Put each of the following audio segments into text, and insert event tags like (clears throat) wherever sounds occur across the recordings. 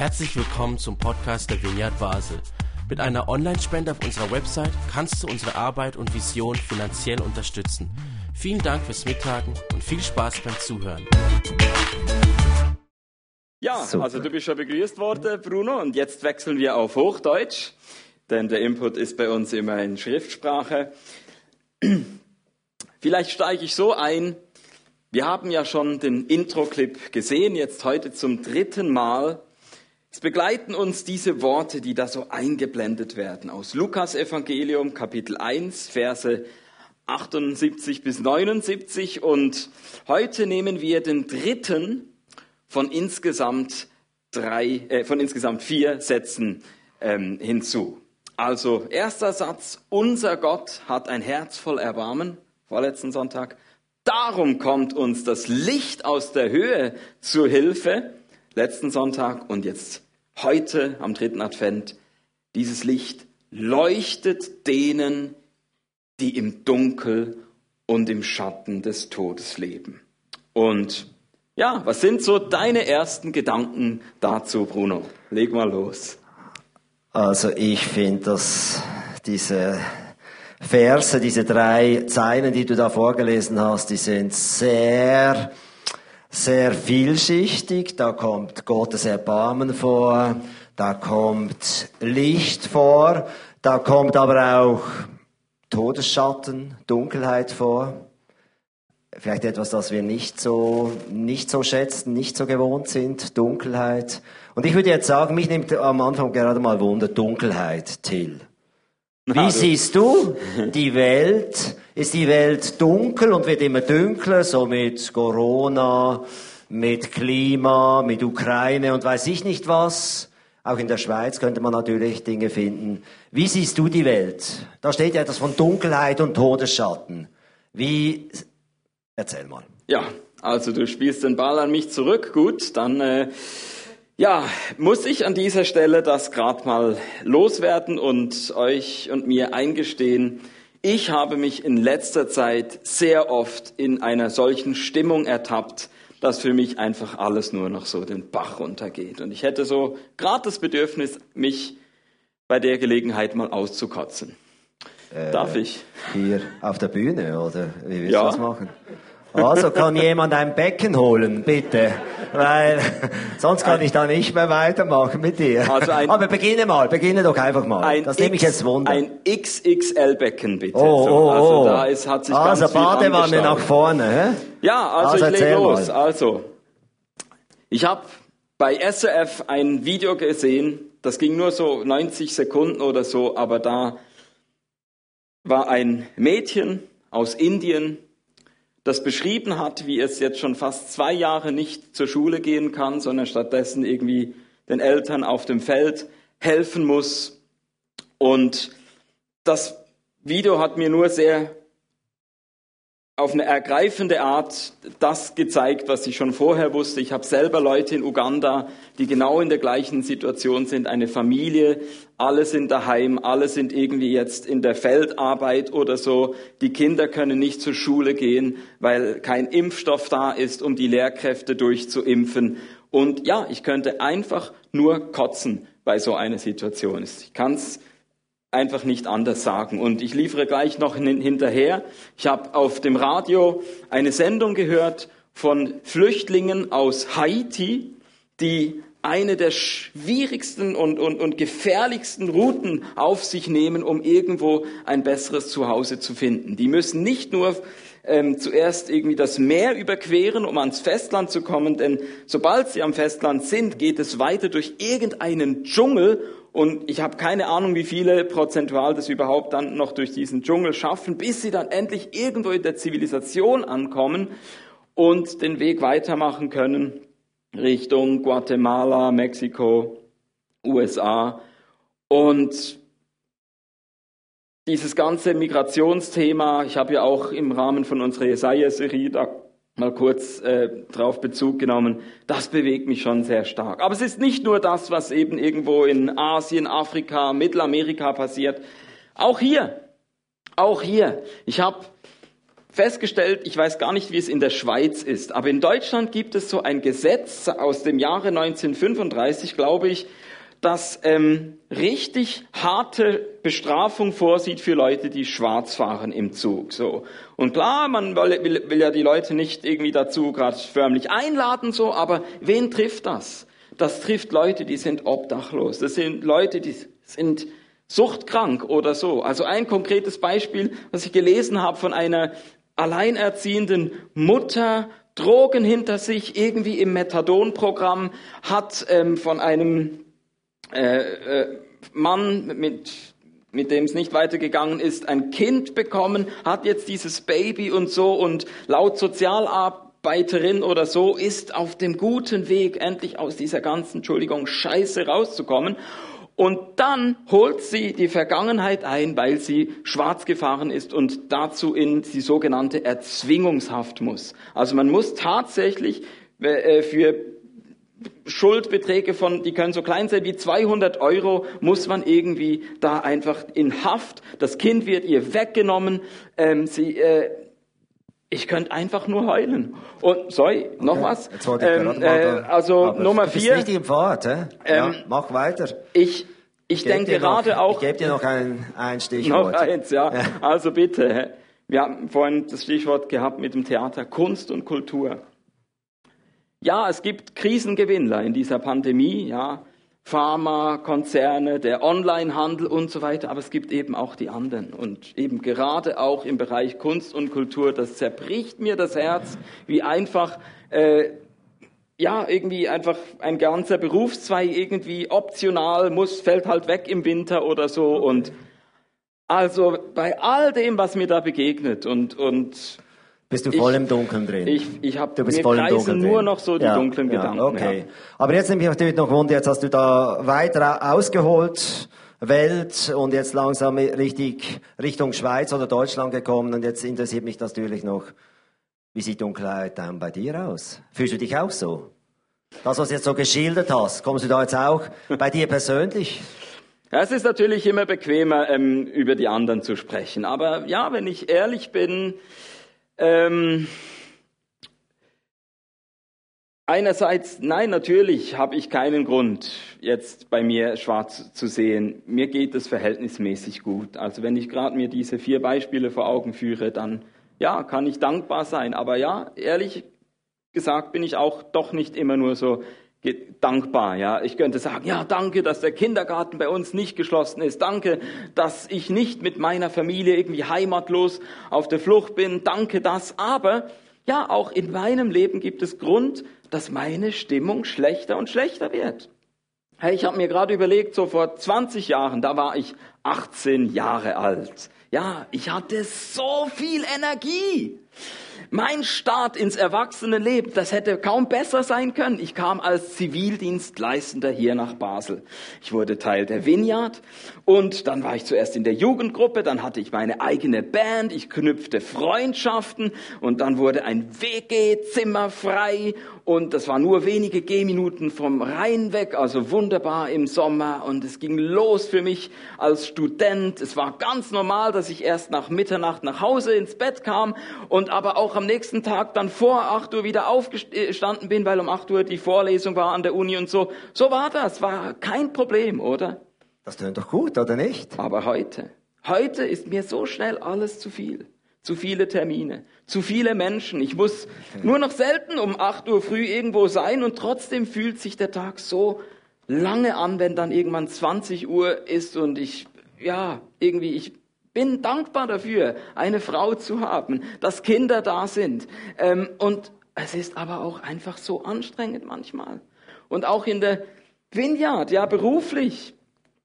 Herzlich willkommen zum Podcast der Vineyard Basel. Mit einer Online-Spende auf unserer Website kannst du unsere Arbeit und Vision finanziell unterstützen. Vielen Dank fürs Mittagen und viel Spaß beim Zuhören. Ja, Super. also du bist schon begrüßt worden, Bruno, und jetzt wechseln wir auf Hochdeutsch, denn der Input ist bei uns immer in Schriftsprache. (clears throat) Vielleicht steige ich so ein. Wir haben ja schon den Intro-Clip gesehen, jetzt heute zum dritten Mal. Es begleiten uns diese Worte, die da so eingeblendet werden, aus Lukas Evangelium Kapitel 1, Verse 78 bis 79. Und heute nehmen wir den dritten von insgesamt drei, äh, von insgesamt vier Sätzen ähm, hinzu. Also erster Satz, unser Gott hat ein Herz voll Erbarmen, vorletzten Sonntag. Darum kommt uns das Licht aus der Höhe zur Hilfe letzten Sonntag und jetzt heute am dritten Advent. Dieses Licht leuchtet denen, die im Dunkel und im Schatten des Todes leben. Und ja, was sind so deine ersten Gedanken dazu, Bruno? Leg mal los. Also ich finde, dass diese Verse, diese drei Zeilen, die du da vorgelesen hast, die sind sehr sehr vielschichtig. Da kommt Gottes Erbarmen vor, da kommt Licht vor, da kommt aber auch Todesschatten, Dunkelheit vor. Vielleicht etwas, das wir nicht so, nicht so schätzen, nicht so gewohnt sind, Dunkelheit. Und ich würde jetzt sagen, mich nimmt am Anfang gerade mal Wunder, Dunkelheit, Till. Wie siehst du die Welt? Ist die Welt dunkel und wird immer dunkler, so mit Corona, mit Klima, mit Ukraine und weiß ich nicht was? Auch in der Schweiz könnte man natürlich Dinge finden. Wie siehst du die Welt? Da steht ja etwas von Dunkelheit und Todesschatten. Wie, erzähl mal. Ja, also du spielst den Ball an mich zurück. Gut, dann äh, ja, muss ich an dieser Stelle das gerade mal loswerden und euch und mir eingestehen, ich habe mich in letzter Zeit sehr oft in einer solchen Stimmung ertappt, dass für mich einfach alles nur noch so den Bach runtergeht. Und ich hätte so gerade das Bedürfnis, mich bei der Gelegenheit mal auszukotzen. Äh, Darf ich? Hier auf der Bühne, oder wie willst ja. du das machen? Also kann jemand ein Becken holen, bitte, weil (laughs) sonst kann ich da nicht mehr weitermachen mit dir. Also ein, Aber beginne mal, beginne doch einfach mal. Ein das nehme ich jetzt Wunder. Ein XXL-Becken, bitte. Oh, oh, oh. Also da ist, hat sich also ganz Badewanne nach vorne, hä? Ja, also, also ich lege los. Mal. Also, ich habe bei SRF ein Video gesehen, das ging nur so 90 Sekunden oder so, aber da war ein Mädchen aus Indien, das beschrieben hat, wie es jetzt schon fast zwei Jahre nicht zur Schule gehen kann, sondern stattdessen irgendwie den Eltern auf dem Feld helfen muss. Und das Video hat mir nur sehr auf eine ergreifende Art das gezeigt, was ich schon vorher wusste. Ich habe selber Leute in Uganda, die genau in der gleichen Situation sind, eine Familie, alle sind daheim, alle sind irgendwie jetzt in der Feldarbeit oder so. Die Kinder können nicht zur Schule gehen, weil kein Impfstoff da ist, um die Lehrkräfte durchzuimpfen. Und ja, ich könnte einfach nur kotzen bei so einer Situation. Ich kann es einfach nicht anders sagen. Und ich liefere gleich noch hinterher. Ich habe auf dem Radio eine Sendung gehört von Flüchtlingen aus Haiti, die eine der schwierigsten und, und, und gefährlichsten Routen auf sich nehmen, um irgendwo ein besseres Zuhause zu finden. Die müssen nicht nur ähm, zuerst irgendwie das Meer überqueren, um ans Festland zu kommen, denn sobald sie am Festland sind, geht es weiter durch irgendeinen Dschungel und ich habe keine Ahnung, wie viele prozentual das überhaupt dann noch durch diesen Dschungel schaffen, bis sie dann endlich irgendwo in der Zivilisation ankommen und den Weg weitermachen können Richtung Guatemala, Mexiko, USA. Und dieses ganze Migrationsthema, ich habe ja auch im Rahmen von unserer Jesaja-Serie da mal kurz äh, drauf Bezug genommen, das bewegt mich schon sehr stark. Aber es ist nicht nur das, was eben irgendwo in Asien, Afrika, Mittelamerika passiert. Auch hier, auch hier. Ich habe festgestellt, ich weiß gar nicht, wie es in der Schweiz ist, aber in Deutschland gibt es so ein Gesetz aus dem Jahre 1935, glaube ich, das ähm, richtig harte Bestrafung vorsieht für Leute, die schwarz fahren im Zug. So und klar, man will, will, will ja die Leute nicht irgendwie dazu gerade förmlich einladen, so, aber wen trifft das? Das trifft Leute, die sind obdachlos. Das sind Leute, die sind suchtkrank oder so. Also ein konkretes Beispiel, was ich gelesen habe von einer alleinerziehenden Mutter, Drogen hinter sich, irgendwie im Methadon-Programm, hat ähm, von einem äh, äh, Mann mit mit dem es nicht weitergegangen ist, ein Kind bekommen, hat jetzt dieses Baby und so und laut Sozialarbeiterin oder so ist auf dem guten Weg, endlich aus dieser ganzen, Entschuldigung, Scheiße rauszukommen. Und dann holt sie die Vergangenheit ein, weil sie schwarz gefahren ist und dazu in die sogenannte Erzwingungshaft muss. Also man muss tatsächlich äh, für Schuldbeträge von, die können so klein sein wie 200 Euro, muss man irgendwie da einfach in Haft. Das Kind wird ihr weggenommen. Ähm, sie, äh, ich könnte einfach nur heulen. Und sorry, noch okay. was? Jetzt wollte ich ähm, äh, also Aber Nummer du bist vier. Richtig im Fahrt, hä? Ähm, ja, mach weiter. Ich ich denke gerade noch, auch. Ich gebe dir noch ein, ein Stichwort. Noch eins, ja. ja. Also bitte. Wir haben vorhin das Stichwort gehabt mit dem Theater Kunst und Kultur. Ja, es gibt Krisengewinnler in dieser Pandemie, ja. Pharmakonzerne, der Onlinehandel und so weiter, aber es gibt eben auch die anderen. Und eben gerade auch im Bereich Kunst und Kultur, das zerbricht mir das Herz, wie einfach, äh, ja, irgendwie einfach ein ganzer Berufszweig irgendwie optional muss, fällt halt weg im Winter oder so. Und also bei all dem, was mir da begegnet und, und bist du voll ich, im Dunkeln drin? Ich, ich habe du bist mir voll im Dunkeln nur drin. noch so die ja, dunklen ja, Gedanken. Okay. Ja. Aber jetzt nehme ich natürlich noch Wunder, jetzt hast du da weiter ausgeholt, Welt und jetzt langsam richtig Richtung Schweiz oder Deutschland gekommen und jetzt interessiert mich das natürlich noch, wie sieht Dunkelheit dann bei dir aus? Fühlst du dich auch so? Das, was du jetzt so geschildert hast, kommst du da jetzt auch bei dir persönlich? Ja, es ist natürlich immer bequemer, ähm, über die anderen zu sprechen. Aber ja, wenn ich ehrlich bin, ähm, einerseits, nein, natürlich habe ich keinen Grund, jetzt bei mir schwarz zu sehen. Mir geht es verhältnismäßig gut. Also wenn ich gerade mir diese vier Beispiele vor Augen führe, dann ja, kann ich dankbar sein. Aber ja, ehrlich gesagt bin ich auch doch nicht immer nur so dankbar, ja. Ich könnte sagen, ja, danke, dass der Kindergarten bei uns nicht geschlossen ist. Danke, dass ich nicht mit meiner Familie irgendwie heimatlos auf der Flucht bin. Danke das. Aber, ja, auch in meinem Leben gibt es Grund, dass meine Stimmung schlechter und schlechter wird. Hey, ich habe mir gerade überlegt, so vor 20 Jahren, da war ich 18 Jahre alt. Ja, ich hatte so viel Energie. Mein Start ins Erwachsenenleben, das hätte kaum besser sein können. Ich kam als Zivildienstleistender hier nach Basel. Ich wurde Teil der Vineyard und dann war ich zuerst in der Jugendgruppe, dann hatte ich meine eigene Band, ich knüpfte Freundschaften und dann wurde ein WG-Zimmer frei und das war nur wenige Gehminuten vom Rhein weg, also wunderbar im Sommer und es ging los für mich als Student. Es war ganz normal, dass ich erst nach Mitternacht nach Hause ins Bett kam und aber auch am nächsten Tag dann vor 8 Uhr wieder aufgestanden bin, weil um 8 Uhr die Vorlesung war an der Uni und so. So war das, war kein Problem, oder? Das tönt doch gut, oder nicht? Aber heute, heute ist mir so schnell alles zu viel. Zu viele Termine, zu viele Menschen. Ich muss nur noch selten um 8 Uhr früh irgendwo sein und trotzdem fühlt sich der Tag so lange an, wenn dann irgendwann 20 Uhr ist und ich, ja, irgendwie, ich bin dankbar dafür, eine Frau zu haben, dass Kinder da sind. Ähm, und es ist aber auch einfach so anstrengend manchmal. Und auch in der Vineyard, ja, beruflich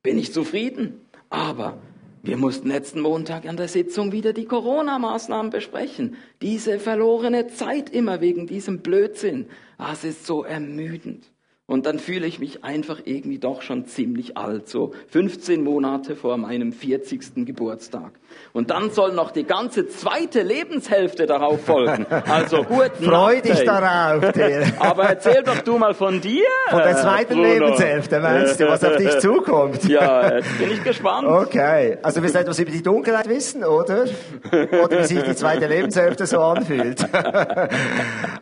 bin ich zufrieden. Aber wir mussten letzten Montag an der Sitzung wieder die Corona-Maßnahmen besprechen. Diese verlorene Zeit immer wegen diesem Blödsinn. Das ist so ermüdend. Und dann fühle ich mich einfach irgendwie doch schon ziemlich alt, so 15 Monate vor meinem 40. Geburtstag. Und dann soll noch die ganze zweite Lebenshälfte darauf folgen. (laughs) Also gut. Freu dich darauf. (laughs) Aber erzähl doch du mal von dir. Von der zweiten Bruno. Lebenshälfte meinst du, was auf dich zukommt? Ja, jetzt bin ich gespannt. Okay. Also willst du etwas über die Dunkelheit wissen, oder? Oder wie sich die zweite Lebenshälfte so anfühlt? (laughs)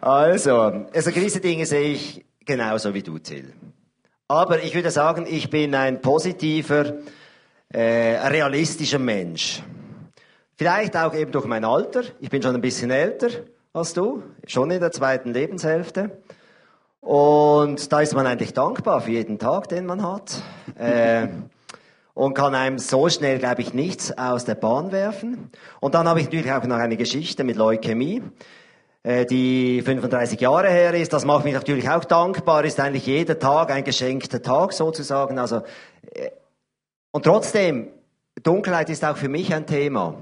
Also, also gewisse Dinge sehe ich genauso wie du, Till. Aber ich würde sagen, ich bin ein positiver, äh, realistischer Mensch. Vielleicht auch eben durch mein Alter. Ich bin schon ein bisschen älter als du, schon in der zweiten Lebenshälfte. Und da ist man eigentlich dankbar für jeden Tag, den man hat. Äh, und kann einem so schnell, glaube ich, nichts aus der Bahn werfen. Und dann habe ich natürlich auch noch eine Geschichte mit Leukämie. Äh, die 35 Jahre her ist. Das macht mich natürlich auch dankbar, ist eigentlich jeder Tag ein geschenkter Tag sozusagen. Also, äh, und trotzdem, Dunkelheit ist auch für mich ein Thema.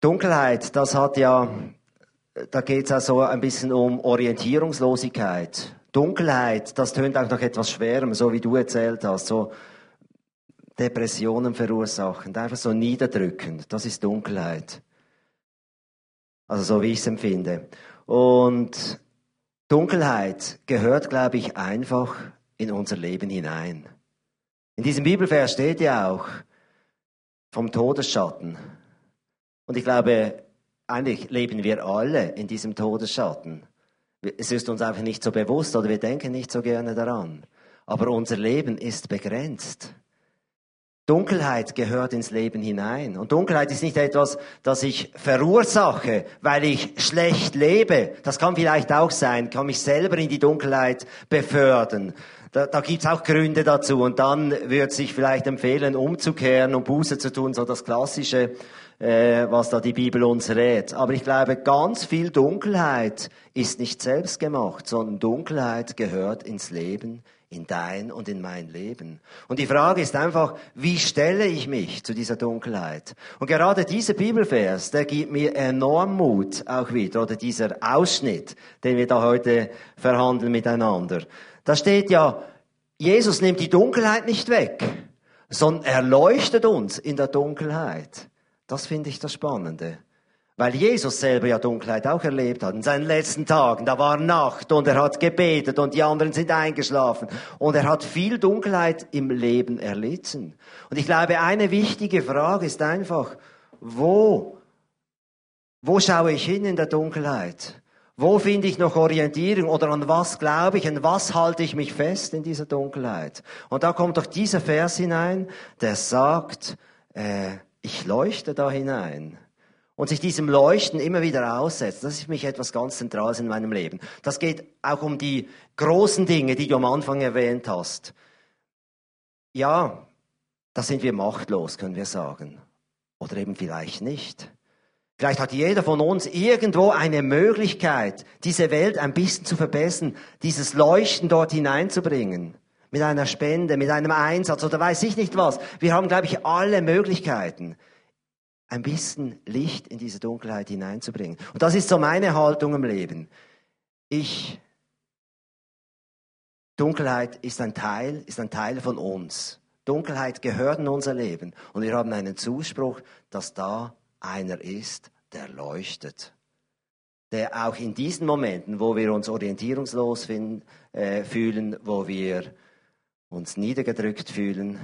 Dunkelheit, das hat ja, da geht es also ein bisschen um Orientierungslosigkeit. Dunkelheit, das tönt auch noch etwas schwerem, so wie du erzählt hast, so Depressionen verursachend, einfach so niederdrückend. Das ist Dunkelheit. Also so wie ich es empfinde. Und Dunkelheit gehört, glaube ich, einfach in unser Leben hinein. In diesem Bibelvers steht ja auch vom Todesschatten. Und ich glaube, eigentlich leben wir alle in diesem Todesschatten. Es ist uns einfach nicht so bewusst oder wir denken nicht so gerne daran. Aber unser Leben ist begrenzt. Dunkelheit gehört ins Leben hinein. Und Dunkelheit ist nicht etwas, das ich verursache, weil ich schlecht lebe. Das kann vielleicht auch sein, kann mich selber in die Dunkelheit befördern. Da, da gibt's auch Gründe dazu. Und dann wird sich vielleicht empfehlen, umzukehren und Buße zu tun, so das Klassische, äh, was da die Bibel uns rät. Aber ich glaube, ganz viel Dunkelheit ist nicht selbst gemacht, sondern Dunkelheit gehört ins Leben in dein und in mein Leben. Und die Frage ist einfach, wie stelle ich mich zu dieser Dunkelheit? Und gerade dieser Bibelvers, der gibt mir enorm Mut auch wieder, oder dieser Ausschnitt, den wir da heute verhandeln miteinander. Da steht ja, Jesus nimmt die Dunkelheit nicht weg, sondern er leuchtet uns in der Dunkelheit. Das finde ich das Spannende. Weil Jesus selber ja Dunkelheit auch erlebt hat. In seinen letzten Tagen, da war Nacht und er hat gebetet und die anderen sind eingeschlafen. Und er hat viel Dunkelheit im Leben erlitten. Und ich glaube, eine wichtige Frage ist einfach, wo, wo schaue ich hin in der Dunkelheit? Wo finde ich noch Orientierung oder an was glaube ich, an was halte ich mich fest in dieser Dunkelheit? Und da kommt doch dieser Vers hinein, der sagt, äh, ich leuchte da hinein und sich diesem Leuchten immer wieder aussetzt, das ist für mich etwas ganz Zentrales in meinem Leben. Das geht auch um die großen Dinge, die du am Anfang erwähnt hast. Ja, da sind wir machtlos, können wir sagen. Oder eben vielleicht nicht. Vielleicht hat jeder von uns irgendwo eine Möglichkeit, diese Welt ein bisschen zu verbessern, dieses Leuchten dort hineinzubringen. Mit einer Spende, mit einem Einsatz oder weiß ich nicht was. Wir haben, glaube ich, alle Möglichkeiten ein bisschen Licht in diese Dunkelheit hineinzubringen. Und das ist so meine Haltung im Leben. Ich, Dunkelheit ist ein Teil, ist ein Teil von uns. Dunkelheit gehört in unser Leben. Und wir haben einen Zuspruch, dass da einer ist, der leuchtet. Der auch in diesen Momenten, wo wir uns orientierungslos finden, äh, fühlen, wo wir uns niedergedrückt fühlen,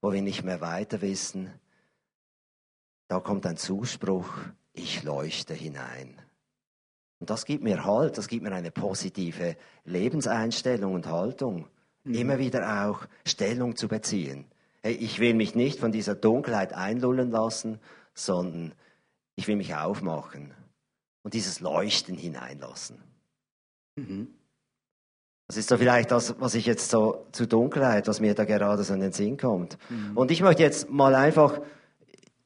wo wir nicht mehr weiter wissen, da kommt ein Zuspruch, ich leuchte hinein. Und das gibt mir Halt, das gibt mir eine positive Lebenseinstellung und Haltung. Mhm. Immer wieder auch Stellung zu beziehen. Hey, ich will mich nicht von dieser Dunkelheit einlullen lassen, sondern ich will mich aufmachen und dieses Leuchten hineinlassen. Mhm. Das ist so vielleicht das, was ich jetzt so zu Dunkelheit, was mir da gerade so in den Sinn kommt. Mhm. Und ich möchte jetzt mal einfach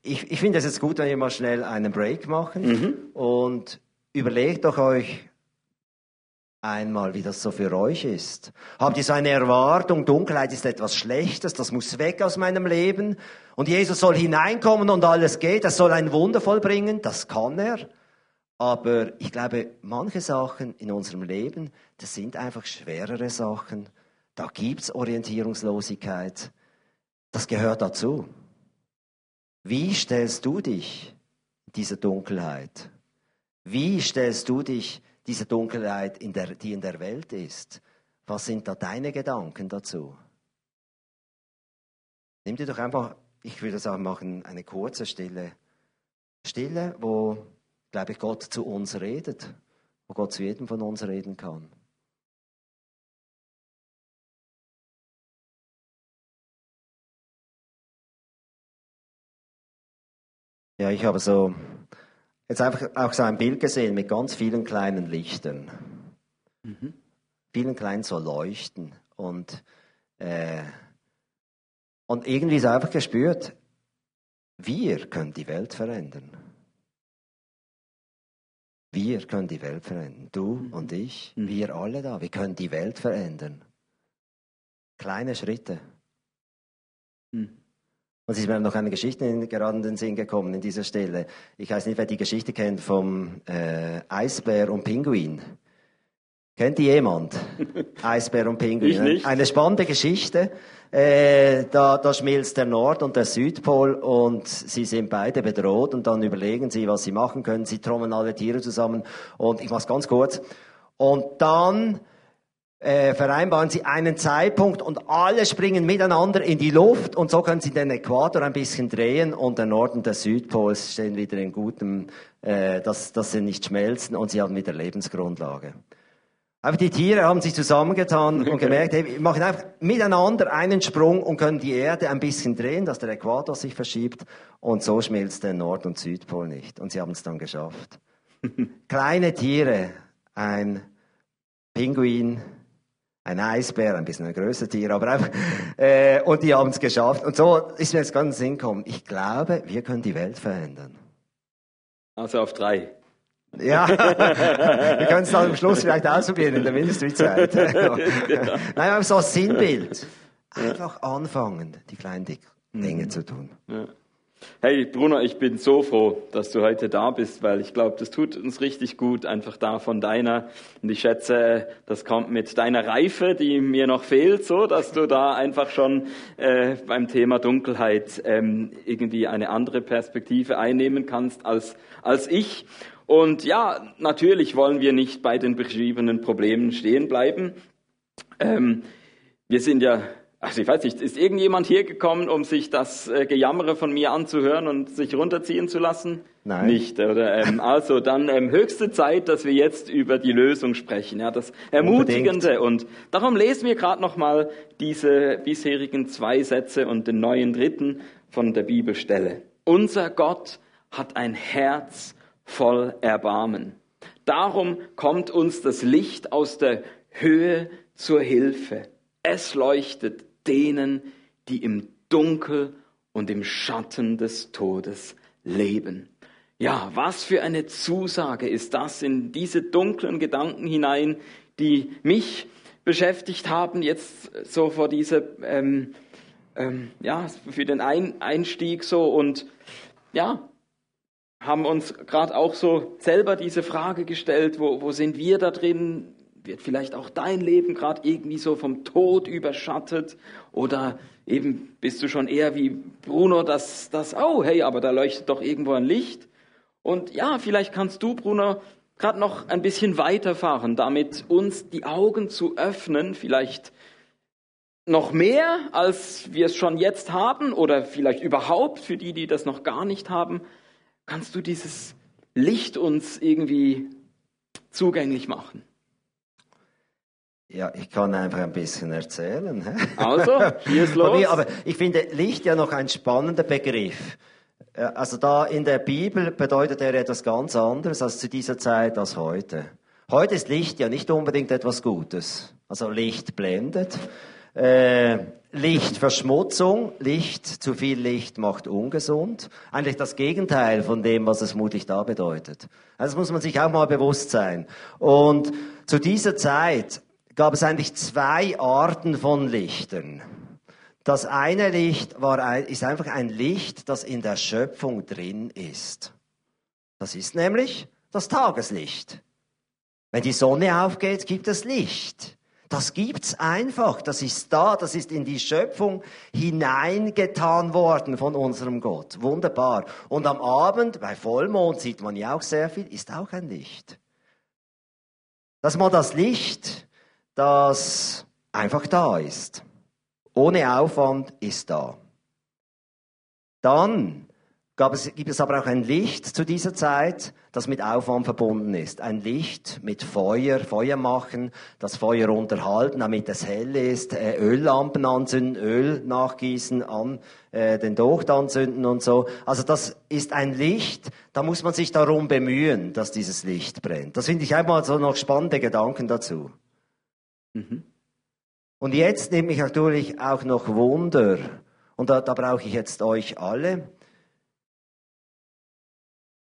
ich, ich finde es jetzt gut, wenn wir mal schnell einen Break machen mhm. und überlegt doch euch einmal, wie das so für euch ist. Habt ihr so eine Erwartung, Dunkelheit ist etwas Schlechtes, das muss weg aus meinem Leben und Jesus soll hineinkommen und alles geht, er soll ein Wunder vollbringen, das kann er. Aber ich glaube, manche Sachen in unserem Leben, das sind einfach schwerere Sachen. Da gibt es Orientierungslosigkeit. Das gehört dazu. Wie stellst du dich dieser Dunkelheit? Wie stellst du dich dieser Dunkelheit, in der, die in der Welt ist? Was sind da deine Gedanken dazu? Nimm dir doch einfach, ich würde sagen, machen, eine kurze Stille. Stille, wo glaube ich, Gott zu uns redet, wo Gott zu jedem von uns reden kann. Ja, ich habe so jetzt einfach auch so ein Bild gesehen mit ganz vielen kleinen Lichtern. Mhm. Vielen kleinen so Leuchten. Und, äh, und irgendwie so einfach gespürt, wir können die Welt verändern. Wir können die Welt verändern. Du mhm. und ich, mhm. wir alle da. Wir können die Welt verändern. Kleine Schritte. Mhm. Und es ist mir noch eine Geschichte in, gerade in den Sinn gekommen in dieser Stelle. Ich weiß nicht, wer die Geschichte kennt vom äh, Eisbär und Pinguin. Kennt die jemand? (laughs) Eisbär und Pinguin. Ich nicht. Eine spannende Geschichte. Äh, da, da schmilzt der Nord- und der Südpol und sie sind beide bedroht und dann überlegen sie, was sie machen können. Sie trommeln alle Tiere zusammen und ich mach's ganz kurz. Und dann äh, vereinbaren sie einen Zeitpunkt und alle springen miteinander in die Luft und so können sie den Äquator ein bisschen drehen und der Nord- und der Südpol stehen wieder in gutem, äh, dass, dass sie nicht schmelzen und sie haben wieder Lebensgrundlage. Aber die Tiere haben sich zusammengetan und (laughs) gemerkt, hey, wir machen einfach miteinander einen Sprung und können die Erde ein bisschen drehen, dass der Äquator sich verschiebt und so schmilzt der Nord- und Südpol nicht. Und sie haben es dann geschafft. (laughs) Kleine Tiere, ein Pinguin, ein Eisbär, ein bisschen ein größeres Tier, aber einfach, äh, und die haben es geschafft. Und so ist mir jetzt ganz Sinn gekommen. Ich glaube, wir können die Welt verändern. Also auf drei. Ja, (laughs) wir können es dann am Schluss vielleicht ausprobieren in der Ministry-Zeit. (laughs) Nein, aber so ein Sinnbild. Einfach anfangen, die kleinen Dinge mhm. zu tun. Ja. Hey Bruno, ich bin so froh, dass du heute da bist, weil ich glaube, das tut uns richtig gut, einfach da von deiner. Und ich schätze, das kommt mit deiner Reife, die mir noch fehlt, so, dass du da einfach schon äh, beim Thema Dunkelheit ähm, irgendwie eine andere Perspektive einnehmen kannst als als ich. Und ja, natürlich wollen wir nicht bei den beschriebenen Problemen stehen bleiben. Ähm, wir sind ja, also ich weiß nicht, ist irgendjemand hier gekommen, um sich das äh, Gejammere von mir anzuhören und sich runterziehen zu lassen? Nein. Nicht, oder? Ähm, (laughs) also dann ähm, höchste Zeit, dass wir jetzt über die Lösung sprechen, ja, das Ermutigende. Unbedingt. Und darum lesen wir gerade nochmal diese bisherigen zwei Sätze und den neuen dritten von der Bibelstelle. Unser Gott hat ein Herz voll Erbarmen. Darum kommt uns das Licht aus der Höhe zur Hilfe. Es leuchtet denen, die im Dunkel und im Schatten des Todes leben. Ja, was für eine Zusage ist das in diese dunklen Gedanken hinein, die mich beschäftigt haben, jetzt so vor dieser, ähm, ähm, ja, für den Ein Einstieg so und ja, haben uns gerade auch so selber diese Frage gestellt, wo, wo sind wir da drin? Wird vielleicht auch dein Leben gerade irgendwie so vom Tod überschattet? Oder eben bist du schon eher wie Bruno, dass das, oh hey, aber da leuchtet doch irgendwo ein Licht. Und ja, vielleicht kannst du, Bruno, gerade noch ein bisschen weiterfahren, damit uns die Augen zu öffnen, vielleicht noch mehr, als wir es schon jetzt haben oder vielleicht überhaupt für die, die das noch gar nicht haben, kannst du dieses Licht uns irgendwie zugänglich machen? Ja, ich kann einfach ein bisschen erzählen. Also, hier ist (laughs) los. Aber ich finde Licht ja noch ein spannender Begriff. Also da in der Bibel bedeutet er etwas ganz anderes als zu dieser Zeit als heute. Heute ist Licht ja nicht unbedingt etwas Gutes. Also Licht blendet. Äh, Lichtverschmutzung, Licht, zu viel Licht macht ungesund. Eigentlich das Gegenteil von dem, was es mutig da bedeutet. Also das muss man sich auch mal bewusst sein. Und zu dieser Zeit gab es eigentlich zwei Arten von Lichtern. Das eine Licht war, ist einfach ein Licht, das in der Schöpfung drin ist. Das ist nämlich Das Tageslicht. Wenn die Sonne aufgeht, gibt es Licht. Das gibt's einfach. Das ist da. Das ist in die Schöpfung hineingetan worden von unserem Gott. Wunderbar. Und am Abend, bei Vollmond sieht man ja auch sehr viel, ist auch ein Licht. Das ist mal das Licht, das einfach da ist. Ohne Aufwand ist da. Dann es, gibt es aber auch ein Licht zu dieser Zeit, das mit Aufwand verbunden ist. Ein Licht mit Feuer, Feuer machen, das Feuer unterhalten, damit es hell ist, äh, Öllampen anzünden, Öl nachgießen, an äh, den Docht anzünden und so. Also das ist ein Licht, da muss man sich darum bemühen, dass dieses Licht brennt. Das finde ich einmal so noch spannende Gedanken dazu. Mhm. Und jetzt nehme ich natürlich auch noch Wunder. Und da, da brauche ich jetzt euch alle.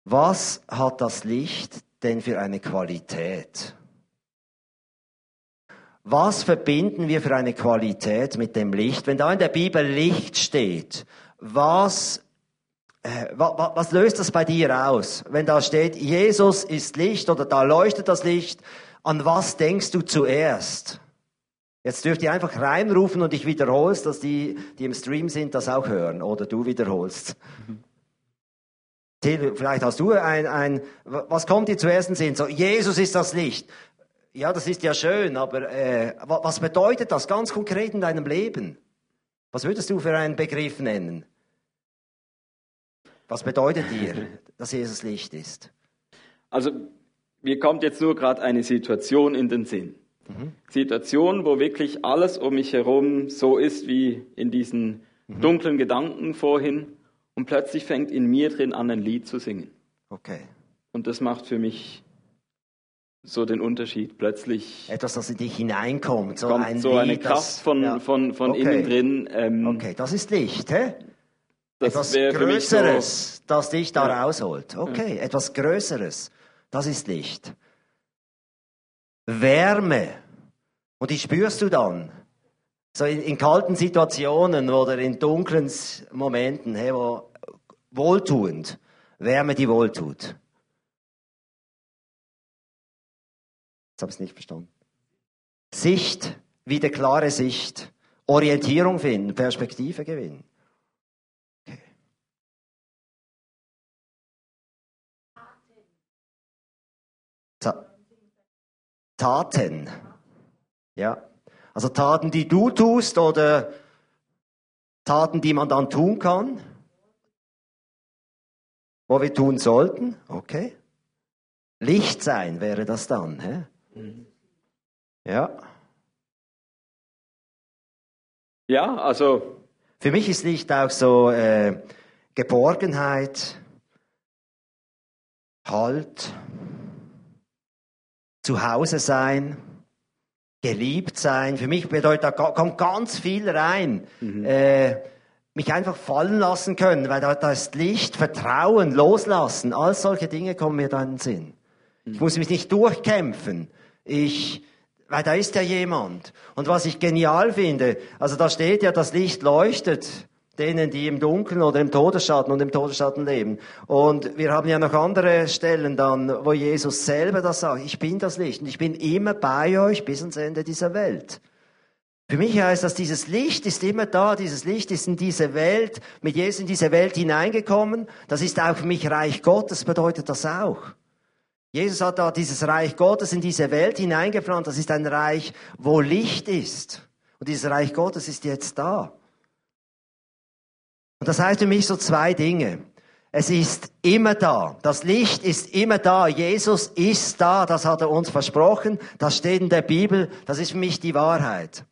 Was hat das Licht denn für eine Qualität? Was verbinden wir für eine Qualität mit dem Licht? Wenn da in der Bibel Licht steht, was, äh, was, was löst das bei dir aus? Wenn da steht, Jesus ist Licht oder da leuchtet das Licht, an was denkst du zuerst? Jetzt dürft ihr einfach reinrufen und ich wiederhole es, dass die, die im Stream sind, das auch hören oder du wiederholst. Mhm. Till, vielleicht hast du ein, ein, was kommt dir zuerst in den Sinn? So, Jesus ist das Licht. Ja, das ist ja schön, aber äh, was bedeutet das ganz konkret in deinem Leben? Was würdest du für einen Begriff nennen? Was bedeutet dir, (laughs) dass Jesus Licht ist? Also, mir kommt jetzt nur gerade eine Situation in den Sinn. Mhm. Situation, wo wirklich alles um mich herum so ist wie in diesen mhm. dunklen Gedanken vorhin. Und plötzlich fängt in mir drin an, ein Lied zu singen. Okay. Und das macht für mich so den Unterschied. Plötzlich. Etwas, das in dich hineinkommt. So, ein so Lied, eine Kraft das, von, ja. von, von okay. innen drin. Ähm, okay, das ist Licht, hä? etwas Größeres, so, das dich da ja. rausholt. Okay, ja. etwas Größeres. Das ist Licht. Wärme. Und die spürst du dann. So in, in, kalten Situationen oder in dunklen Momenten, hey, wo wohltuend, Wärme, die wohltut. Jetzt habe ich es nicht verstanden. Sicht, wieder klare Sicht, Orientierung finden, Perspektive gewinnen. Taten. Ja. Also Taten, die du tust oder Taten, die man dann tun kann, wo wir tun sollten. Okay. Licht sein wäre das dann. Hä? Ja. Ja, also. Für mich ist Licht auch so äh, Geborgenheit, Halt, zu Hause sein geliebt sein. Für mich bedeutet, da kommt ganz viel rein. Mhm. Äh, mich einfach fallen lassen können, weil da, da ist Licht, Vertrauen, Loslassen, all solche Dinge kommen mir da in den Sinn. Mhm. Ich muss mich nicht durchkämpfen. Ich, weil da ist ja jemand. Und was ich genial finde, also da steht ja, das Licht leuchtet denen, die im Dunkeln oder im Todesschatten und im Todesschatten leben. Und wir haben ja noch andere Stellen dann, wo Jesus selber das sagt, ich bin das Licht und ich bin immer bei euch bis ans Ende dieser Welt. Für mich heißt das, dieses Licht ist immer da, dieses Licht ist in diese Welt, mit Jesus in diese Welt hineingekommen. Das ist auch für mich Reich Gottes, bedeutet das auch. Jesus hat da dieses Reich Gottes in diese Welt hineingepflanzt. Das ist ein Reich, wo Licht ist. Und dieses Reich Gottes ist jetzt da. Und das heißt für mich so zwei Dinge. Es ist immer da. Das Licht ist immer da. Jesus ist da. Das hat er uns versprochen. Das steht in der Bibel. Das ist für mich die Wahrheit.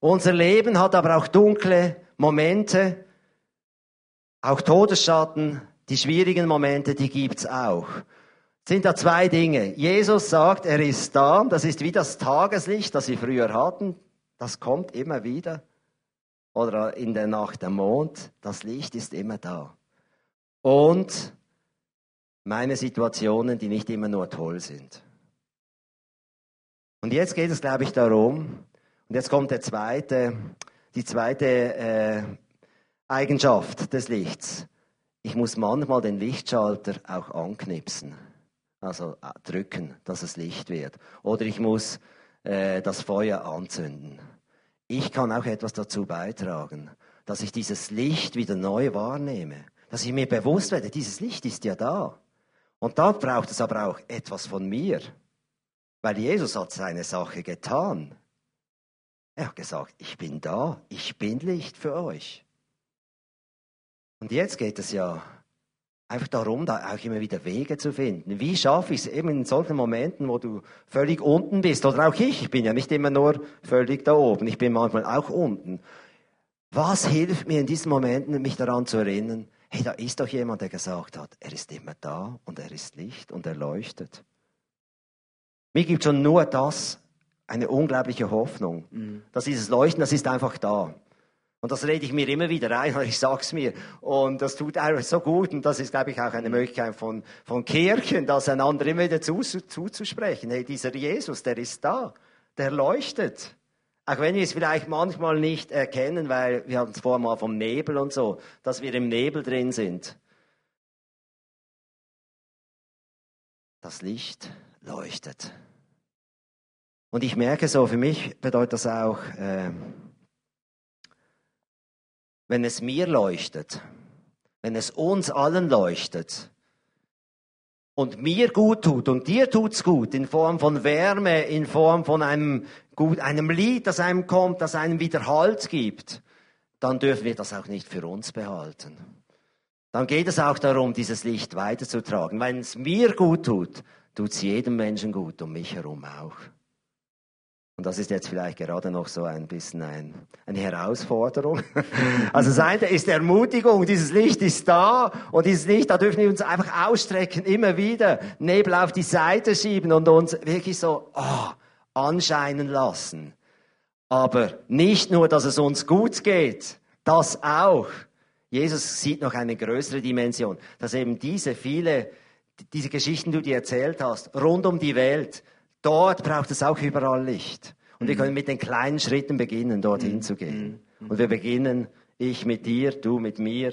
Unser Leben hat aber auch dunkle Momente, auch Todesschatten, die schwierigen Momente, die gibt's auch. Es sind da zwei Dinge. Jesus sagt, er ist da. Das ist wie das Tageslicht, das sie früher hatten. Das kommt immer wieder oder in der Nacht der Mond, das Licht ist immer da. Und meine Situationen, die nicht immer nur toll sind. Und jetzt geht es, glaube ich, darum, und jetzt kommt der zweite, die zweite äh, Eigenschaft des Lichts. Ich muss manchmal den Lichtschalter auch anknipsen. also äh, drücken, dass es Licht wird. Oder ich muss äh, das Feuer anzünden. Ich kann auch etwas dazu beitragen, dass ich dieses Licht wieder neu wahrnehme. Dass ich mir bewusst werde, dieses Licht ist ja da. Und da braucht es aber auch etwas von mir. Weil Jesus hat seine Sache getan. Er hat gesagt, ich bin da, ich bin Licht für euch. Und jetzt geht es ja einfach darum, da auch immer wieder Wege zu finden. Wie schaffe ich es eben in solchen Momenten, wo du völlig unten bist, oder auch ich, ich bin ja nicht immer nur völlig da oben, ich bin manchmal auch unten. Was hilft mir in diesen Momenten, mich daran zu erinnern, hey, da ist doch jemand, der gesagt hat, er ist immer da und er ist Licht und er leuchtet. Mir gibt schon nur das eine unglaubliche Hoffnung. Mhm. Dass dieses Leuchten, das ist einfach da. Und das rede ich mir immer wieder ein, (laughs) ich sag's mir. Und das tut einfach so gut. Und das ist, glaube ich, auch eine Möglichkeit von, von Kirchen, das einander immer wieder zu, zuzusprechen. Hey, dieser Jesus, der ist da. Der leuchtet. Auch wenn wir es vielleicht manchmal nicht erkennen, weil wir hatten es vorher mal vom Nebel und so, dass wir im Nebel drin sind. Das Licht leuchtet. Und ich merke so, für mich bedeutet das auch, äh, wenn es mir leuchtet, wenn es uns allen leuchtet und mir gut tut und dir tut's gut in Form von Wärme, in Form von einem gut, einem Lied, das einem kommt, das einem wieder Halt gibt, dann dürfen wir das auch nicht für uns behalten. Dann geht es auch darum, dieses Licht weiterzutragen. Wenn es mir gut tut, tut es jedem Menschen gut, um mich herum auch. Und das ist jetzt vielleicht gerade noch so ein bisschen ein, eine Herausforderung. (laughs) Also das eine ist Ermutigung, dieses Licht ist da und dieses Licht, da dürfen wir uns einfach ausstrecken, immer wieder Nebel auf die Seite schieben und uns wirklich so oh, anscheinen lassen. Aber nicht nur, dass es uns gut geht, das auch. Jesus sieht noch eine größere Dimension, dass eben diese viele, diese Geschichten, die du dir erzählt hast, rund um die Welt, Dort braucht es auch überall Licht. Und wir mhm. können mit den kleinen Schritten beginnen, dorthin mhm. zu gehen. Mhm. Und wir beginnen, ich mit dir, du mit mir,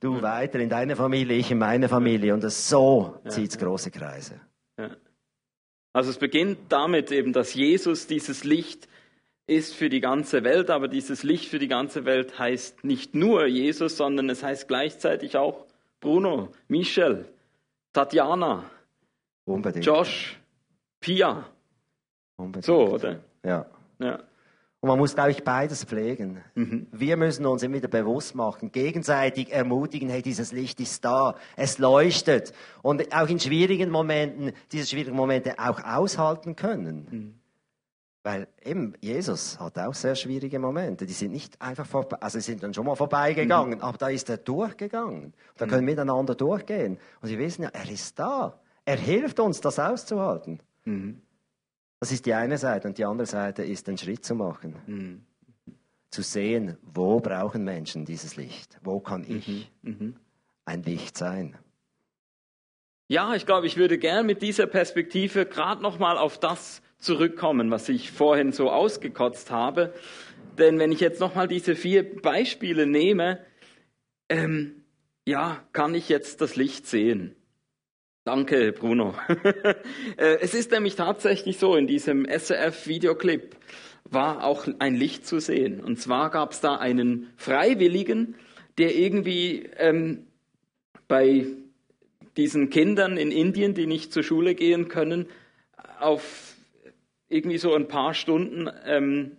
du weiter in deine Familie, ich in meine Familie. Und das so zieht es große Kreise. Also es beginnt damit eben, dass Jesus dieses Licht ist für die ganze Welt, aber dieses Licht für die ganze Welt heißt nicht nur Jesus, sondern es heißt gleichzeitig auch Bruno, Michel, Tatjana, Unbedingt. Josh, Pia. Unbedingt. So, oder? Ja. ja. Und man muss, glaube ich, beides pflegen. Mhm. Wir müssen uns immer wieder bewusst machen, gegenseitig ermutigen, hey, dieses Licht ist da, es leuchtet. Und auch in schwierigen Momenten, diese schwierigen Momente auch aushalten können. Mhm. Weil eben, Jesus hat auch sehr schwierige Momente. Die sind nicht einfach vorbei, also sie sind dann schon mal vorbeigegangen, mhm. aber da ist er durchgegangen. Da mhm. können wir miteinander durchgehen. Und sie wissen ja, er ist da. Er hilft uns, das auszuhalten. Mhm. Das ist die eine Seite. Und die andere Seite ist, den Schritt zu machen. Mhm. Zu sehen, wo brauchen Menschen dieses Licht? Wo kann ich mhm. mhm. ein Licht sein? Ja, ich glaube, ich würde gern mit dieser Perspektive gerade nochmal auf das zurückkommen, was ich vorhin so ausgekotzt habe. Denn wenn ich jetzt nochmal diese vier Beispiele nehme, ähm, ja, kann ich jetzt das Licht sehen? Danke, Bruno. (laughs) Äh, es ist nämlich tatsächlich so, in diesem SRF-Videoclip war auch ein Licht zu sehen. Und zwar gab es da einen Freiwilligen, der irgendwie ähm, bei diesen Kindern in Indien, die nicht zur Schule gehen können, auf irgendwie so ein paar Stunden ähm,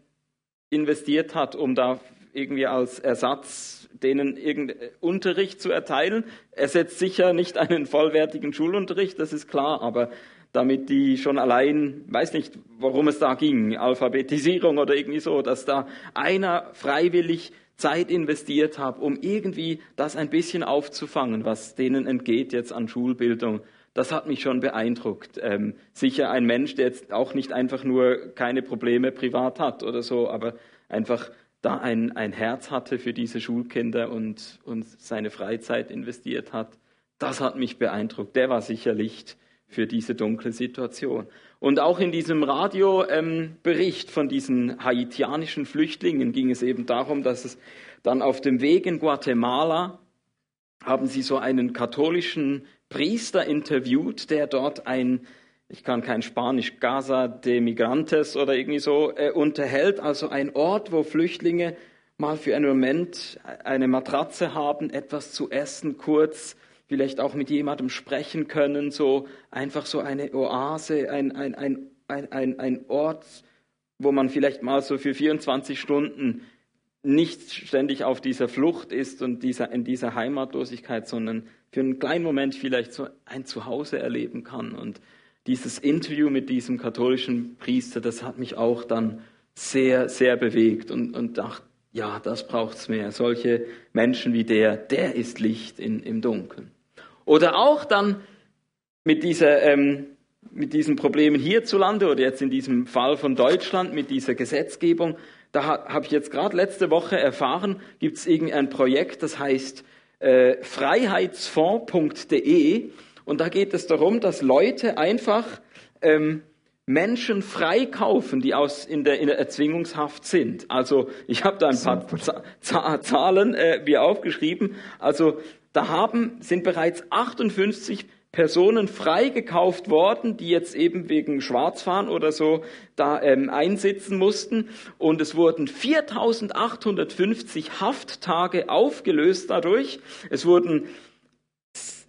investiert hat, um da irgendwie als Ersatz denen irgendeinen Unterricht zu erteilen. Er setzt sicher nicht einen vollwertigen Schulunterricht, das ist klar, aber damit die schon allein, weiß nicht, worum es da ging, Alphabetisierung oder irgendwie so, dass da einer freiwillig Zeit investiert hat, um irgendwie das ein bisschen aufzufangen, was denen entgeht jetzt an Schulbildung. Das hat mich schon beeindruckt. Ähm, sicher ein Mensch, der jetzt auch nicht einfach nur keine Probleme privat hat oder so, aber einfach da ein, ein Herz hatte für diese Schulkinder und, und seine Freizeit investiert hat, das hat mich beeindruckt. Der war sicher Licht für diese dunkle Situation. Und auch in diesem Radiobericht ähm, von diesen haitianischen Flüchtlingen ging es eben darum, dass es dann auf dem Weg in Guatemala haben sie so einen katholischen Priester interviewt, der dort ein, ich kann kein Spanisch, Casa de Migrantes oder irgendwie so, äh, unterhält, also ein Ort, wo Flüchtlinge mal für einen Moment eine Matratze haben, etwas zu essen, kurz, vielleicht auch mit jemandem sprechen können, so einfach so eine Oase, ein, ein, ein, ein, ein, ein Ort, wo man vielleicht mal so für 24 Stunden nicht ständig auf dieser Flucht ist und dieser, in dieser Heimatlosigkeit, sondern für einen kleinen Moment vielleicht so ein Zuhause erleben kann. Und dieses Interview mit diesem katholischen Priester, das hat mich auch dann sehr, sehr bewegt und, und dachte, ja, das braucht's mehr. Solche Menschen wie der, der ist Licht in, im Dunkeln. Oder auch dann mit dieser, ähm, mit diesen Problemen hierzulande oder jetzt in diesem Fall von Deutschland mit dieser Gesetzgebung. Da habe ich jetzt gerade letzte Woche erfahren, gibt es irgendein Projekt, das heißt äh, freiheitsfonds.de und da geht es darum, dass Leute einfach ähm, Menschen freikaufen, die aus, in, der, in der Erzwingungshaft sind. Also ich habe da ein paar Z Zahlen äh, mir aufgeschrieben. Also da haben, sind bereits 58 Personen freigekauft worden, die jetzt eben wegen Schwarzfahren oder so da ähm, einsitzen mussten. Und es wurden 4.850 Hafttage aufgelöst dadurch. Es wurden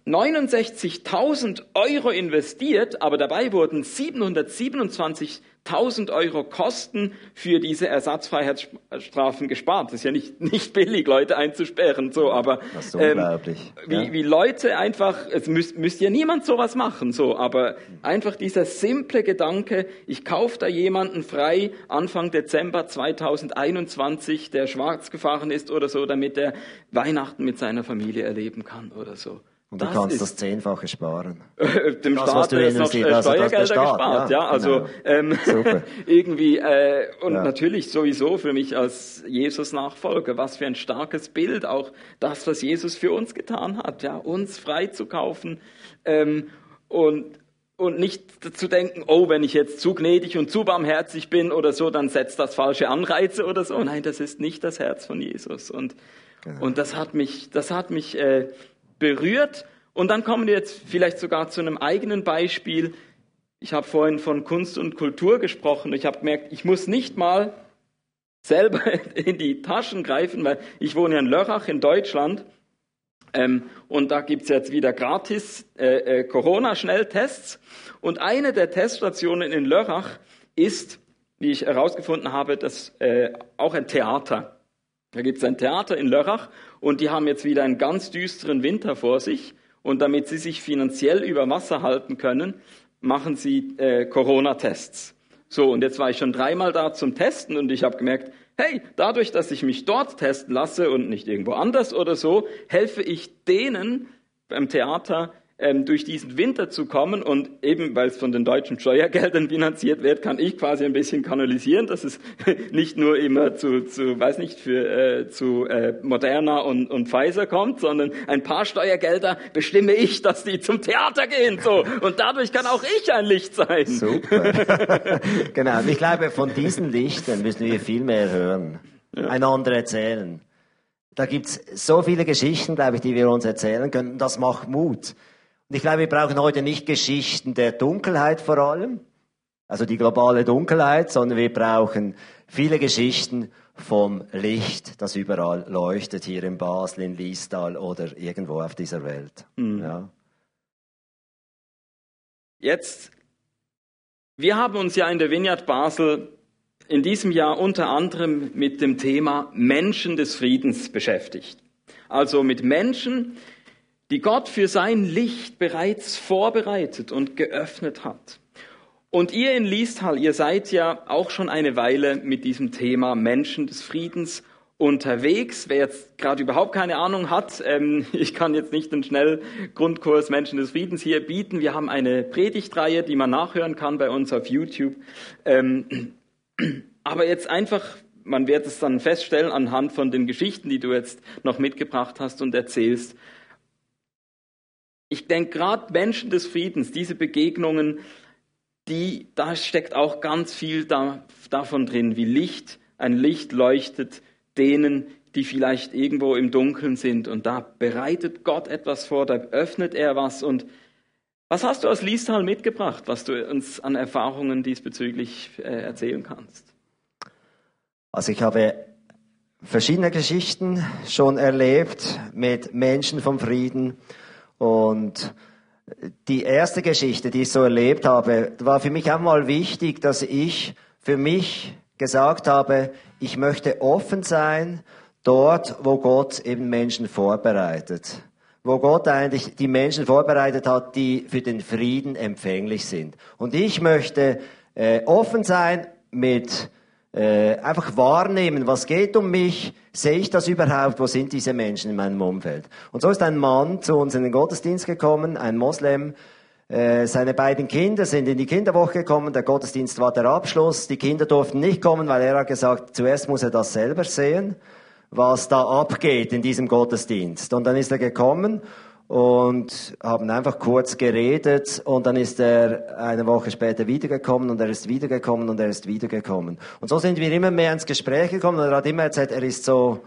69.000 Euro investiert, aber dabei wurden 727.000 Euro Kosten für diese Ersatzfreiheitsstrafen gespart. Das ist ja nicht, (laughs) nicht billig, Leute einzusperren, so, aber das ist ähm, unglaublich. Ähm, wie, ja. wie Leute einfach, es müsst, müsst ja niemand sowas machen, so, aber einfach dieser simple Gedanke, ich kaufe da jemanden frei Anfang Dezember 2021, der schwarz gefahren ist oder so, damit er Weihnachten mit seiner Familie erleben kann oder so. Und du das kannst das Zehnfache sparen. (laughs) Dem das, Staat ist noch äh, also Steuergelder Staat, gespart, ja. ja. Also genau. ähm, (laughs) (laughs) irgendwie äh, und ja. natürlich sowieso für mich als Jesus-Nachfolger, was für ein starkes Bild, auch das, was Jesus für uns getan hat, ja, uns freizukaufen ähm, und und nicht zu denken, oh, wenn ich jetzt zu gnädig und zu barmherzig bin oder so, dann setzt das falsche Anreize oder so. Nein, das ist nicht das Herz von Jesus. Und, genau. und das hat mich, das hat mich äh, berührt. Und dann kommen wir jetzt vielleicht sogar zu einem eigenen Beispiel. Ich habe vorhin von Kunst und Kultur gesprochen. Ich habe gemerkt, ich muss nicht mal selber (laughs) in die Taschen greifen, weil ich wohne in Lörrach in Deutschland. Ähm, und da gibt es jetzt wieder gratis äh, äh, Corona-Schnelltests. Und eine der Teststationen in Lörrach ist, wie ich herausgefunden habe, das, äh, auch ein Theater. Da gibt es ein Theater in Lörrach und die haben jetzt wieder einen ganz düsteren Winter vor sich. Und damit sie sich finanziell über Wasser halten können, machen sie äh, Corona-Tests. So, und jetzt war ich schon dreimal da zum Testen und ich habe gemerkt, hey, dadurch, dass ich mich dort testen lasse und nicht irgendwo anders oder so, helfe ich denen beim Theater ähm, durch diesen Winter zu kommen und eben, weil es von den deutschen Steuergeldern finanziert wird, kann ich quasi ein bisschen kanalisieren, dass es (laughs) nicht nur immer zu, zu weiß nicht, für, äh, zu äh, Moderna und, und Pfizer kommt, sondern ein paar Steuergelder bestimme ich, dass die zum Theater gehen, so. Und dadurch kann auch ich ein Licht sein. Super. (laughs) genau. Ich glaube, von diesen Lichtern müssen wir viel mehr hören, ja. einander erzählen. Da gibt's so viele Geschichten, glaube ich, die wir uns erzählen können. Das macht Mut. Und ich glaube, wir brauchen heute nicht Geschichten der Dunkelheit vor allem, also die globale Dunkelheit, sondern wir brauchen viele Geschichten vom Licht, das überall leuchtet, hier in Basel, in Liestal oder irgendwo auf dieser Welt. Mhm. Ja. Jetzt, wir haben uns ja in der Vineyard Basel in diesem Jahr unter anderem mit dem Thema Menschen des Friedens beschäftigt. Also mit Menschen, die Gott für sein Licht bereits vorbereitet und geöffnet hat. Und ihr in Liestal, ihr seid ja auch schon eine Weile mit diesem Thema Menschen des Friedens unterwegs. Wer jetzt gerade überhaupt keine Ahnung hat, ähm, (laughs) ich kann jetzt nicht einen Schnellgrundkurs Menschen des Friedens hier bieten. Wir haben eine Predigtreihe, die man nachhören kann bei uns auf YouTube. Ähm, (clears throat) aber jetzt einfach, man wird es dann feststellen anhand von den Geschichten, die du jetzt noch mitgebracht hast und erzählst, ich denke gerade Menschen des Friedens, diese Begegnungen, die, da steckt auch ganz viel da, davon drin, wie Licht, ein Licht leuchtet denen, die vielleicht irgendwo im Dunkeln sind. Und da bereitet Gott etwas vor, da öffnet er was und Was hast du aus Liestal mitgebracht, was du uns an Erfahrungen diesbezüglich äh, erzählen kannst? Also ich habe verschiedene Geschichten schon erlebt mit Menschen vom Frieden und die erste Geschichte, die ich so erlebt habe, war für mich einmal wichtig, dass ich für mich gesagt habe, ich möchte offen sein dort, wo Gott eben Menschen vorbereitet. Wo Gott eigentlich die Menschen vorbereitet hat, die für den Frieden empfänglich sind. Und ich möchte äh, offen sein mit äh, einfach wahrnehmen, was geht um mich, sehe ich das überhaupt, wo sind diese Menschen in meinem Umfeld. Und so ist ein Mann zu uns in den Gottesdienst gekommen, ein Moslem, äh, seine beiden Kinder sind in die Kinderwoche gekommen, der Gottesdienst war der Abschluss, die Kinder durften nicht kommen, weil er hat gesagt, zuerst muss er das selber sehen, was da abgeht in diesem Gottesdienst. Und dann ist er gekommen und haben einfach kurz geredet und dann ist er eine Woche später wiedergekommen und er ist wiedergekommen und er ist wiedergekommen. Und so sind wir immer mehr ins Gespräch gekommen und er hat immer erzählt, er ist so,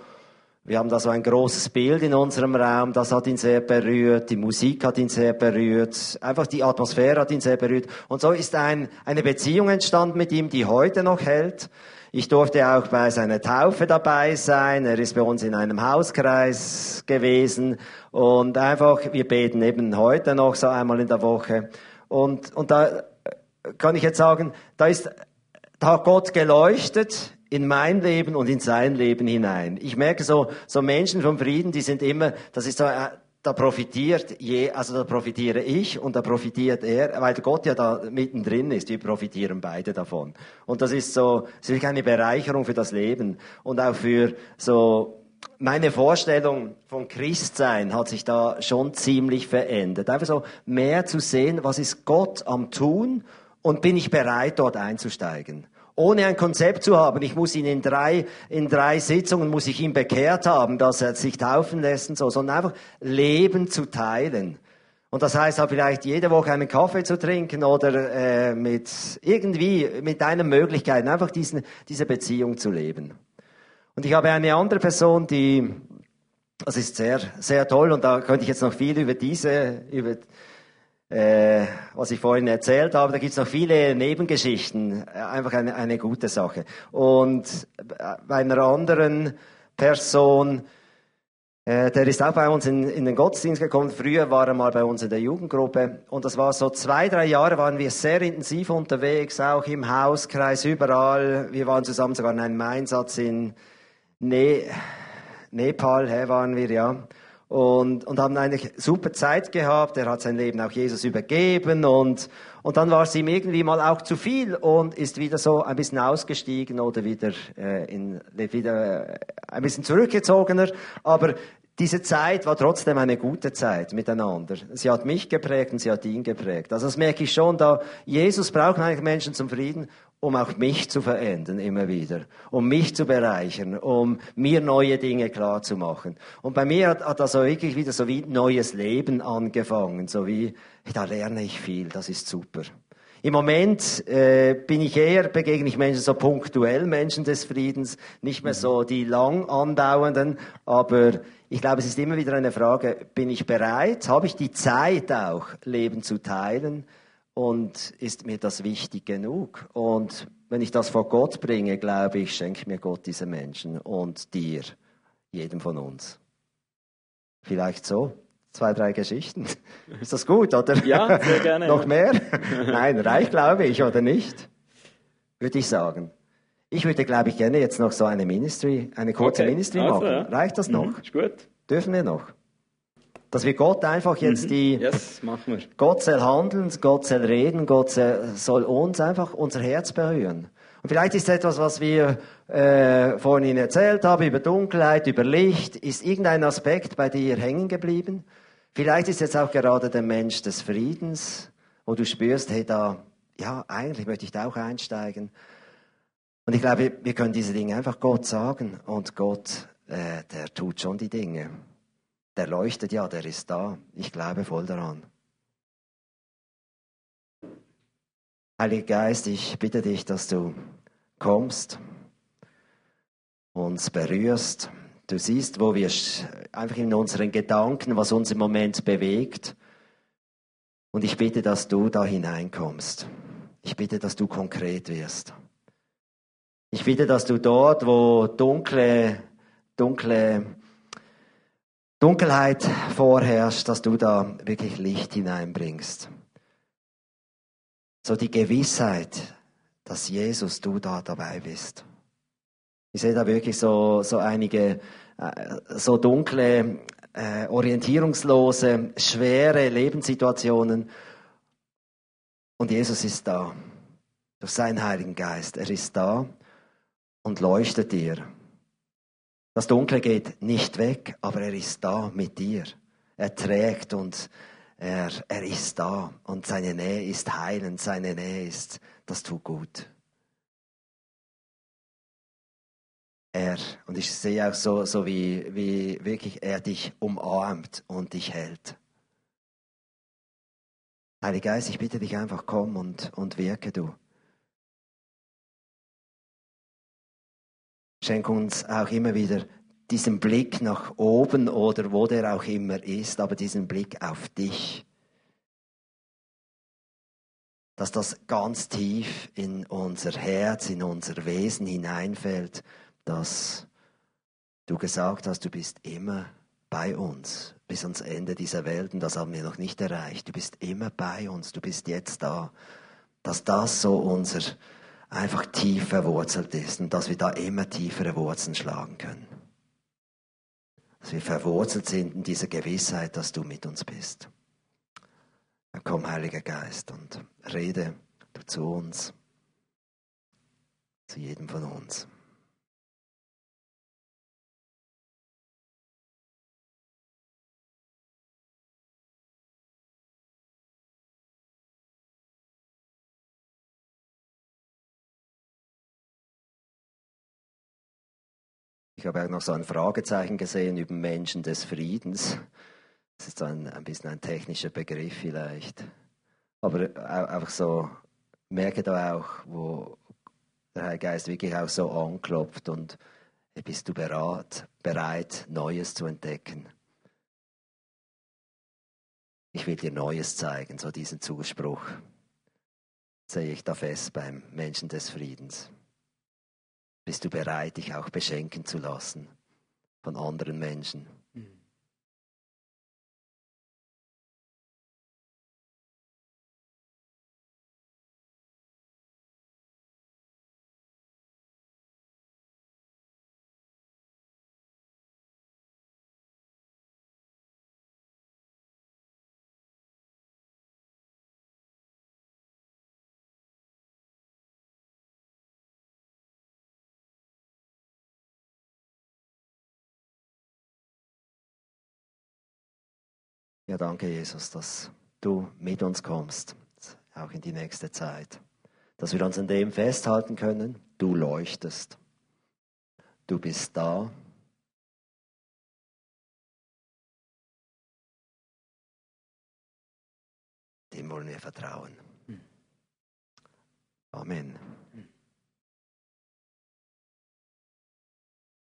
wir haben da so ein großes Bild in unserem Raum, das hat ihn sehr berührt, die Musik hat ihn sehr berührt, einfach die Atmosphäre hat ihn sehr berührt. Und so ist ein, eine Beziehung entstanden mit ihm, die heute noch hält. Ich durfte auch bei seiner Taufe dabei sein. Er ist bei uns in einem Hauskreis gewesen. Und einfach, wir beten eben heute noch so einmal in der Woche. Und, und da kann ich jetzt sagen, da ist, da hat Gott geleuchtet in mein Leben und in sein Leben hinein. Ich merke so, so Menschen vom Frieden, die sind immer, das ist so, äh, da profitiert je, also da profitiere ich und da profitiert er, weil Gott ja da mittendrin ist. Wir profitieren beide davon. Und das ist so, das ist eine Bereicherung für das Leben und auch für so meine Vorstellung von Christsein hat sich da schon ziemlich verändert. Einfach so mehr zu sehen, was ist Gott am tun und bin ich bereit, dort einzusteigen ohne ein Konzept zu haben. Ich muss ihn in drei, in drei Sitzungen muss ich ihn bekehrt haben, dass er sich taufen lässt und so, sondern einfach Leben zu teilen. Und das heißt auch vielleicht jede Woche einen Kaffee zu trinken oder äh, mit irgendwie mit einer Möglichkeit einfach diesen, diese Beziehung zu leben. Und ich habe eine andere Person, die das ist sehr sehr toll und da könnte ich jetzt noch viel über diese über äh, was ich vorhin erzählt habe, da gibt es noch viele Nebengeschichten, einfach eine, eine gute Sache. Und bei einer anderen Person, äh, der ist auch bei uns in, in den Gottesdienst gekommen. Früher war er mal bei uns in der Jugendgruppe. Und das war so zwei, drei Jahre waren wir sehr intensiv unterwegs, auch im Hauskreis, überall. Wir waren zusammen sogar in einem Einsatz in ne Nepal, hey, waren wir, ja und, und haben eine super Zeit gehabt. Er hat sein Leben auch Jesus übergeben und, und dann war es ihm irgendwie mal auch zu viel und ist wieder so ein bisschen ausgestiegen oder wieder, äh, in, wieder äh, ein bisschen zurückgezogener. Aber diese Zeit war trotzdem eine gute Zeit miteinander. Sie hat mich geprägt und sie hat ihn geprägt. Also das merke ich schon, da Jesus braucht eigentlich Menschen zum Frieden um auch mich zu verändern immer wieder, um mich zu bereichern, um mir neue Dinge klar zu machen. Und bei mir hat, hat das wirklich wieder so wie neues Leben angefangen, so wie, da lerne ich viel, das ist super. Im Moment äh, bin ich eher, begegne ich Menschen so punktuell, Menschen des Friedens, nicht mehr so die lang andauernden, aber ich glaube, es ist immer wieder eine Frage, bin ich bereit, habe ich die Zeit auch, Leben zu teilen? Und ist mir das wichtig genug? Und wenn ich das vor Gott bringe, glaube ich, schenkt mir Gott diese Menschen und dir, jedem von uns. Vielleicht so. Zwei, drei Geschichten. (laughs) Ist das gut, oder? Ja, sehr gerne. (laughs) Noch mehr? Nein, reicht, glaube ich, oder nicht? Würde ich sagen. Ich würde, glaube ich, gerne jetzt noch so eine Ministry, eine kurze okay. Ministry also, machen. Ja. Reicht das noch? Mhm, ist gut. Dürfen wir noch? Dass wir Gott einfach jetzt mhm. die, yes, machen wir. Gott soll handeln, Gott soll reden, Gott soll uns einfach unser Herz berühren. Und vielleicht ist etwas, was wir äh, vorhin Ihnen erzählt haben, über Dunkelheit, über Licht, ist irgendein Aspekt bei dir hängen geblieben. Vielleicht ist jetzt auch gerade der Mensch des Friedens, wo du spürst, hey, da, ja, eigentlich möchte ich da auch einsteigen. Und ich glaube, wir können diese Dinge einfach Gott sagen und Gott, äh, der tut schon die Dinge. Der leuchtet ja, der ist da. Ich glaube voll daran. Heiliger Geist, ich bitte dich, dass du kommst, uns berührst. Du siehst, wo wir einfach in unseren Gedanken, was uns im Moment bewegt. Und ich bitte, dass du da hineinkommst. Ich bitte, dass du konkret wirst. Ich bitte, dass du dort, wo dunkle, dunkle Dunkelheit vorherrscht, dass du da wirklich Licht hineinbringst. So die Gewissheit, dass Jesus, du da dabei bist. Ich sehe da wirklich so, so einige äh, so dunkle, äh, orientierungslose, schwere Lebenssituationen. Und Jesus ist da. Durch seinen Heiligen Geist. Er ist da und leuchtet dir. Das Dunkle geht nicht weg, aber er ist da mit dir. Er trägt und er, er ist da. Und seine Nähe ist heilend, seine Nähe ist, das tut gut. Er, und ich sehe auch so, so wie, wie wirklich er dich umarmt und dich hält. Heiliger Geist, ich bitte dich einfach, komm und, und wirke du. Schenk uns auch immer wieder diesen Blick nach oben oder wo der auch immer ist, aber diesen Blick auf dich. Dass das ganz tief in unser Herz, in unser Wesen hineinfällt, dass du gesagt hast, du bist immer bei uns bis ans Ende dieser Welt und das haben wir noch nicht erreicht. Du bist immer bei uns, du bist jetzt da. Dass das so unser einfach tief verwurzelt ist und dass wir da immer tiefere Wurzeln schlagen können. Dass wir verwurzelt sind in dieser Gewissheit, dass du mit uns bist. Komm, Heiliger Geist, und rede du zu uns, zu jedem von uns. Ich habe auch noch so ein Fragezeichen gesehen über Menschen des Friedens. Das ist ein, ein bisschen ein technischer Begriff vielleicht. Aber einfach so, merke da auch, wo der Heilige Geist wirklich auch so anklopft und bist du bereit, bereit, Neues zu entdecken? Ich will dir Neues zeigen, so diesen Zuspruch sehe ich da fest beim Menschen des Friedens. Bist du bereit, dich auch beschenken zu lassen von anderen Menschen? Ja, danke, Jesus, dass du mit uns kommst, auch in die nächste Zeit. Dass wir uns an dem festhalten können, du leuchtest. Du bist da. Dem wollen wir vertrauen. Hm. Amen. Hm.